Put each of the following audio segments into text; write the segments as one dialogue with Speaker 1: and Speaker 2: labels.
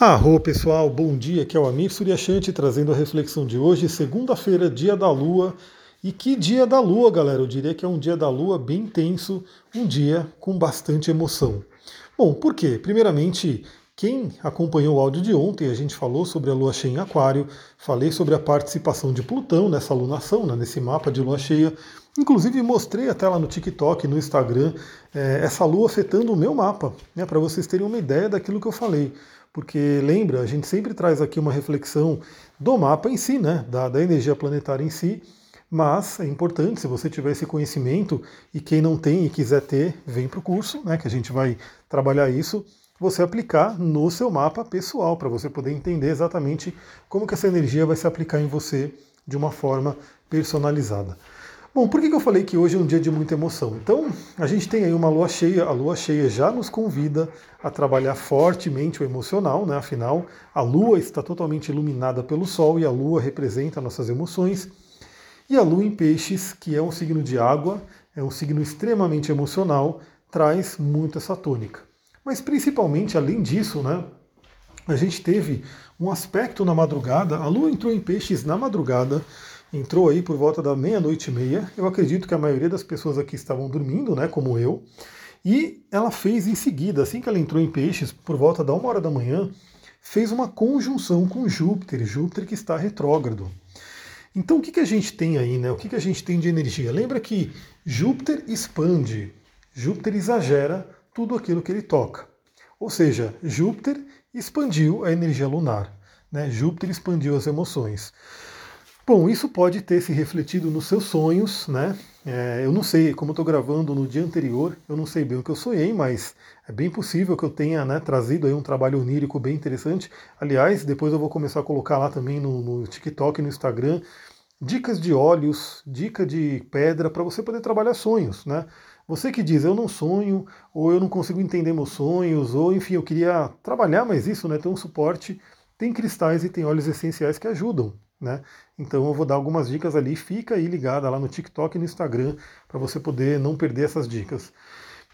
Speaker 1: Arro pessoal, bom dia, aqui é o Amir Suryashanti trazendo a reflexão de hoje, segunda-feira, dia da lua. E que dia da lua, galera? Eu diria que é um dia da lua bem intenso, um dia com bastante emoção. Bom, por quê? Primeiramente, quem acompanhou o áudio de ontem, a gente falou sobre a lua cheia em Aquário, falei sobre a participação de Plutão nessa lunação, né, nesse mapa de lua cheia. Inclusive mostrei até lá no TikTok, no Instagram, é, essa lua afetando o meu mapa, né, para vocês terem uma ideia daquilo que eu falei porque lembra, a gente sempre traz aqui uma reflexão do mapa em si, né, da, da energia planetária em si, mas é importante, se você tiver esse conhecimento, e quem não tem e quiser ter, vem para o curso, né, que a gente vai trabalhar isso, você aplicar no seu mapa pessoal, para você poder entender exatamente como que essa energia vai se aplicar em você de uma forma personalizada. Bom, por que eu falei que hoje é um dia de muita emoção? Então, a gente tem aí uma lua cheia, a lua cheia já nos convida a trabalhar fortemente o emocional, né? Afinal, a lua está totalmente iluminada pelo sol e a lua representa nossas emoções. E a lua em peixes, que é um signo de água, é um signo extremamente emocional, traz muito essa tônica. Mas principalmente, além disso, né? A gente teve um aspecto na madrugada, a lua entrou em peixes na madrugada, entrou aí por volta da meia-noite e meia. Eu acredito que a maioria das pessoas aqui estavam dormindo, né, como eu. E ela fez em seguida, assim que ela entrou em Peixes, por volta da uma hora da manhã, fez uma conjunção com Júpiter, Júpiter que está retrógrado. Então o que, que a gente tem aí, né? O que, que a gente tem de energia? Lembra que Júpiter expande, Júpiter exagera tudo aquilo que ele toca. Ou seja, Júpiter expandiu a energia lunar, né? Júpiter expandiu as emoções. Bom, isso pode ter se refletido nos seus sonhos, né? É, eu não sei, como eu estou gravando no dia anterior, eu não sei bem o que eu sonhei, mas é bem possível que eu tenha né, trazido aí um trabalho onírico bem interessante. Aliás, depois eu vou começar a colocar lá também no, no TikTok no Instagram dicas de óleos, dica de pedra para você poder trabalhar sonhos, né? Você que diz eu não sonho, ou eu não consigo entender meus sonhos, ou enfim, eu queria trabalhar mais isso, né? Ter um suporte, tem cristais e tem óleos essenciais que ajudam né? Então eu vou dar algumas dicas ali, fica aí ligada lá no TikTok e no Instagram para você poder não perder essas dicas.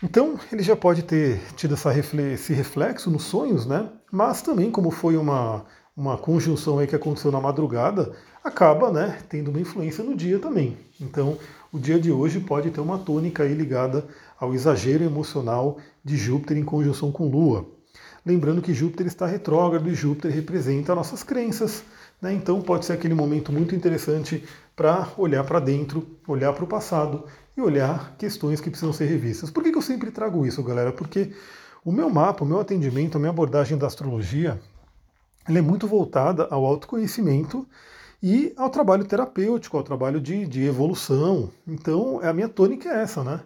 Speaker 1: Então ele já pode ter tido essa esse reflexo nos sonhos, né? Mas também como foi uma, uma conjunção aí que aconteceu na madrugada, acaba né, tendo uma influência no dia também. Então o dia de hoje pode ter uma tônica aí ligada ao exagero emocional de Júpiter em conjunção com Lua. Lembrando que Júpiter está retrógrado e Júpiter representa nossas crenças, né? Então pode ser aquele momento muito interessante para olhar para dentro, olhar para o passado e olhar questões que precisam ser revistas. Por que, que eu sempre trago isso, galera? Porque o meu mapa, o meu atendimento, a minha abordagem da astrologia, ela é muito voltada ao autoconhecimento e ao trabalho terapêutico, ao trabalho de, de evolução. Então, a minha tônica é essa, né?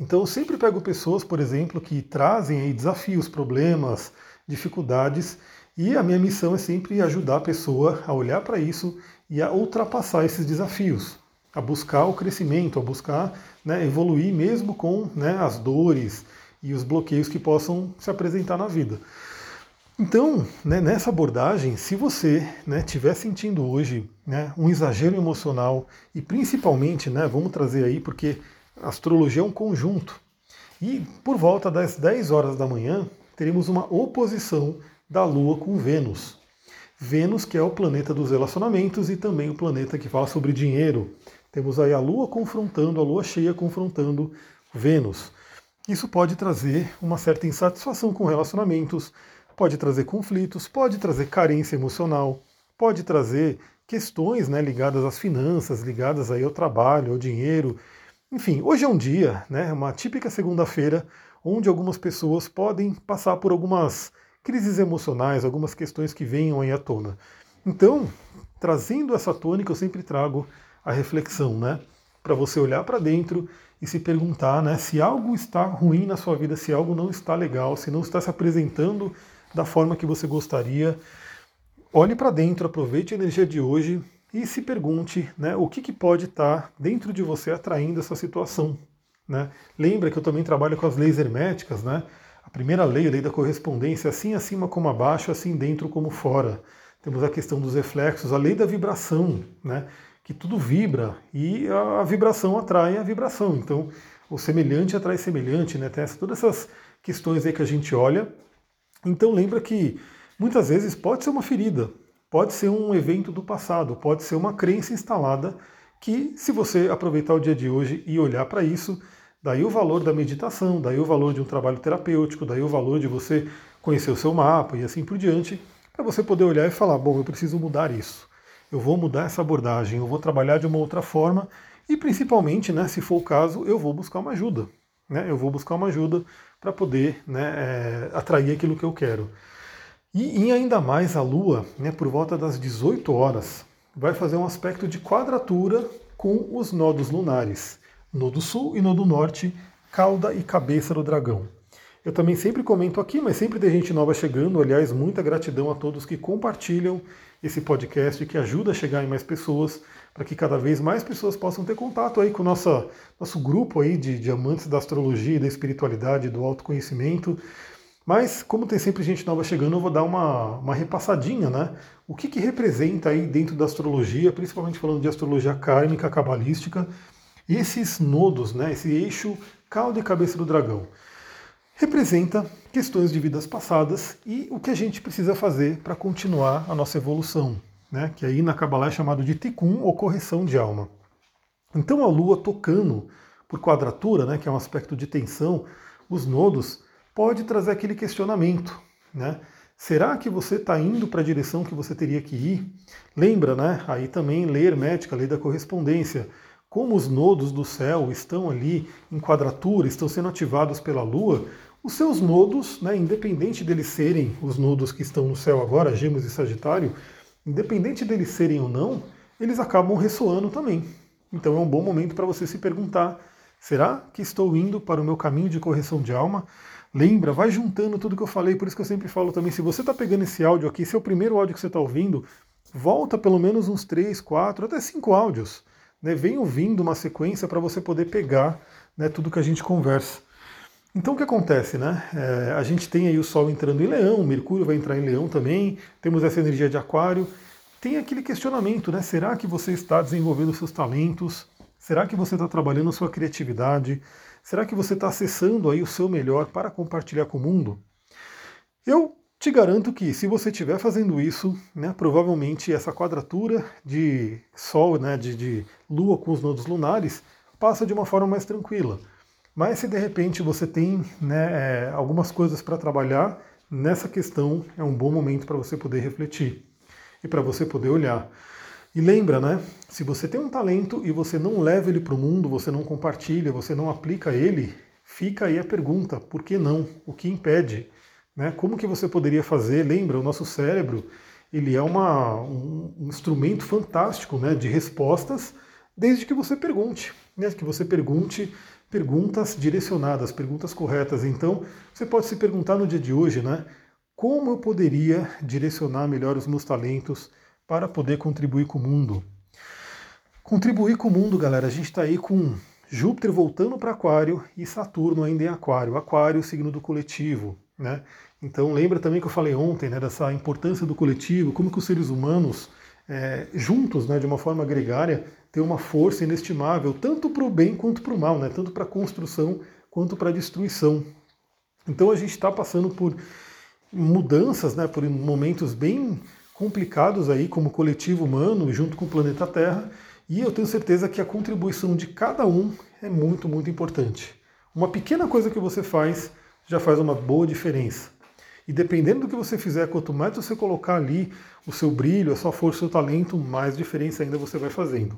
Speaker 1: Então, eu sempre pego pessoas, por exemplo, que trazem aí desafios, problemas, dificuldades e a minha missão é sempre ajudar a pessoa a olhar para isso e a ultrapassar esses desafios, a buscar o crescimento, a buscar né, evoluir mesmo com né, as dores e os bloqueios que possam se apresentar na vida. Então, né, nessa abordagem, se você estiver né, sentindo hoje né, um exagero emocional e principalmente, né, vamos trazer aí, porque a astrologia é um conjunto, e por volta das 10 horas da manhã teremos uma oposição da Lua com Vênus. Vênus, que é o planeta dos relacionamentos e também o planeta que fala sobre dinheiro. Temos aí a Lua confrontando, a Lua cheia confrontando Vênus. Isso pode trazer uma certa insatisfação com relacionamentos, pode trazer conflitos, pode trazer carência emocional, pode trazer questões né, ligadas às finanças, ligadas aí ao trabalho, ao dinheiro. Enfim, hoje é um dia, né, uma típica segunda-feira, onde algumas pessoas podem passar por algumas crises emocionais, algumas questões que venham aí à tona. Então, trazendo essa tônica, eu sempre trago a reflexão, né? Para você olhar para dentro e se perguntar, né, se algo está ruim na sua vida, se algo não está legal, se não está se apresentando da forma que você gostaria. Olhe para dentro, aproveite a energia de hoje e se pergunte, né, o que, que pode estar dentro de você atraindo essa situação, né? Lembra que eu também trabalho com as leis herméticas, né? Primeira lei, a lei da correspondência, assim acima como abaixo, assim dentro como fora. Temos a questão dos reflexos, a lei da vibração, né? que tudo vibra e a vibração atrai a vibração. Então, o semelhante atrai semelhante, né? Tem todas essas questões aí que a gente olha. Então, lembra que muitas vezes pode ser uma ferida, pode ser um evento do passado, pode ser uma crença instalada que, se você aproveitar o dia de hoje e olhar para isso, daí o valor da meditação, daí o valor de um trabalho terapêutico, daí o valor de você conhecer o seu mapa e assim por diante, para você poder olhar e falar: bom, eu preciso mudar isso, eu vou mudar essa abordagem, eu vou trabalhar de uma outra forma e, principalmente, né, se for o caso, eu vou buscar uma ajuda. Né, eu vou buscar uma ajuda para poder né, é, atrair aquilo que eu quero. E, e, ainda mais a Lua, né, por volta das 18 horas, vai fazer um aspecto de quadratura com os nodos lunares, nodo sul e nodo norte, cauda e cabeça do dragão. Eu também sempre comento aqui, mas sempre tem gente nova chegando. Aliás, muita gratidão a todos que compartilham esse podcast, que ajuda a chegar em mais pessoas, para que cada vez mais pessoas possam ter contato aí com o nosso, nosso grupo aí de, amantes da astrologia, da espiritualidade, do autoconhecimento. Mas, como tem sempre gente nova chegando, eu vou dar uma, uma repassadinha, né? O que, que representa aí dentro da astrologia, principalmente falando de astrologia kármica, cabalística, esses nodos, né? Esse eixo cauda e cabeça do dragão representa questões de vidas passadas e o que a gente precisa fazer para continuar a nossa evolução, né? que aí na Kabbalah é chamado de tikkun ou correção de alma. Então a Lua tocando por quadratura, né, que é um aspecto de tensão, os nodos, pode trazer aquele questionamento. Né? Será que você está indo para a direção que você teria que ir? Lembra, né? Aí também lei hermética, lei da correspondência. Como os nodos do céu estão ali em quadratura, estão sendo ativados pela Lua, os seus nodos, né, independente deles serem os nodos que estão no céu agora, Gêmeos e Sagitário, independente deles serem ou não, eles acabam ressoando também. Então é um bom momento para você se perguntar: será que estou indo para o meu caminho de correção de alma? Lembra, vai juntando tudo que eu falei, por isso que eu sempre falo também, se você está pegando esse áudio aqui, se é o primeiro áudio que você está ouvindo, volta pelo menos uns 3, 4, até 5 áudios. Né? Vem ouvindo uma sequência para você poder pegar né, tudo que a gente conversa. Então o que acontece, né? É, a gente tem aí o Sol entrando em Leão, Mercúrio vai entrar em Leão também, temos essa energia de Aquário. Tem aquele questionamento, né? Será que você está desenvolvendo seus talentos? Será que você está trabalhando sua criatividade? Será que você está acessando aí o seu melhor para compartilhar com o mundo? Eu te garanto que se você estiver fazendo isso, né, provavelmente essa quadratura de Sol, né, de, de Lua com os nodos lunares, passa de uma forma mais tranquila. Mas se de repente você tem né, é, algumas coisas para trabalhar, nessa questão é um bom momento para você poder refletir e para você poder olhar. E lembra, né? Se você tem um talento e você não leva ele para o mundo, você não compartilha, você não aplica ele, fica aí a pergunta: por que não? O que impede? Né? Como que você poderia fazer? Lembra, o nosso cérebro ele é uma, um, um instrumento fantástico né, de respostas, desde que você pergunte. Né? Que você pergunte perguntas direcionadas, perguntas corretas. Então, você pode se perguntar no dia de hoje, né? Como eu poderia direcionar melhor os meus talentos para poder contribuir com o mundo? Contribuir com o mundo, galera, a gente está aí com Júpiter voltando para Aquário e Saturno ainda em Aquário. Aquário, signo do coletivo, né? Então lembra também que eu falei ontem, né, dessa importância do coletivo, como que os seres humanos é, juntos, né, de uma forma gregária, tem uma força inestimável, tanto para o bem quanto para o mal, né? tanto para a construção quanto para a destruição. Então a gente está passando por mudanças, né, por momentos bem complicados aí como coletivo humano junto com o planeta Terra, e eu tenho certeza que a contribuição de cada um é muito, muito importante. Uma pequena coisa que você faz já faz uma boa diferença. E dependendo do que você fizer, quanto mais você colocar ali o seu brilho, a sua força, o seu talento, mais diferença ainda você vai fazendo.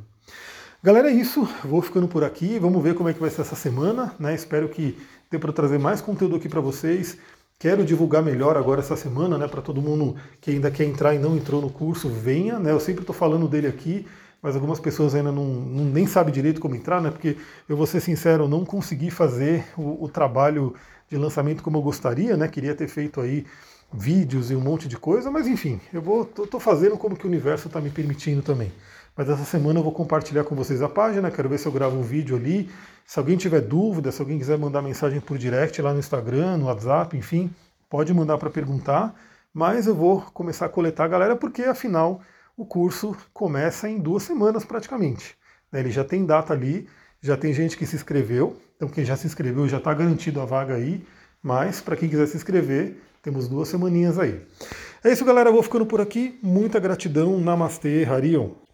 Speaker 1: Galera, é isso. Vou ficando por aqui. Vamos ver como é que vai ser essa semana. Né? Espero que dê para trazer mais conteúdo aqui para vocês. Quero divulgar melhor agora essa semana, né, para todo mundo que ainda quer entrar e não entrou no curso, venha, né? Eu sempre estou falando dele aqui, mas algumas pessoas ainda não, não, nem sabem direito como entrar, né? Porque eu vou ser sincero, eu não consegui fazer o, o trabalho de lançamento como eu gostaria, né? Queria ter feito aí vídeos e um monte de coisa, mas enfim, eu vou tô, tô fazendo como que o universo está me permitindo também. Mas essa semana eu vou compartilhar com vocês a página, quero ver se eu gravo um vídeo ali. Se alguém tiver dúvida, se alguém quiser mandar mensagem por direct lá no Instagram, no WhatsApp, enfim, pode mandar para perguntar. Mas eu vou começar a coletar a galera, porque afinal o curso começa em duas semanas praticamente. Né, ele já tem data ali, já tem gente que se inscreveu, então quem já se inscreveu já está garantido a vaga aí, mas para quem quiser se inscrever, temos duas semaninhas aí. É isso, galera. Eu vou ficando por aqui. Muita gratidão. Namastê, Harion.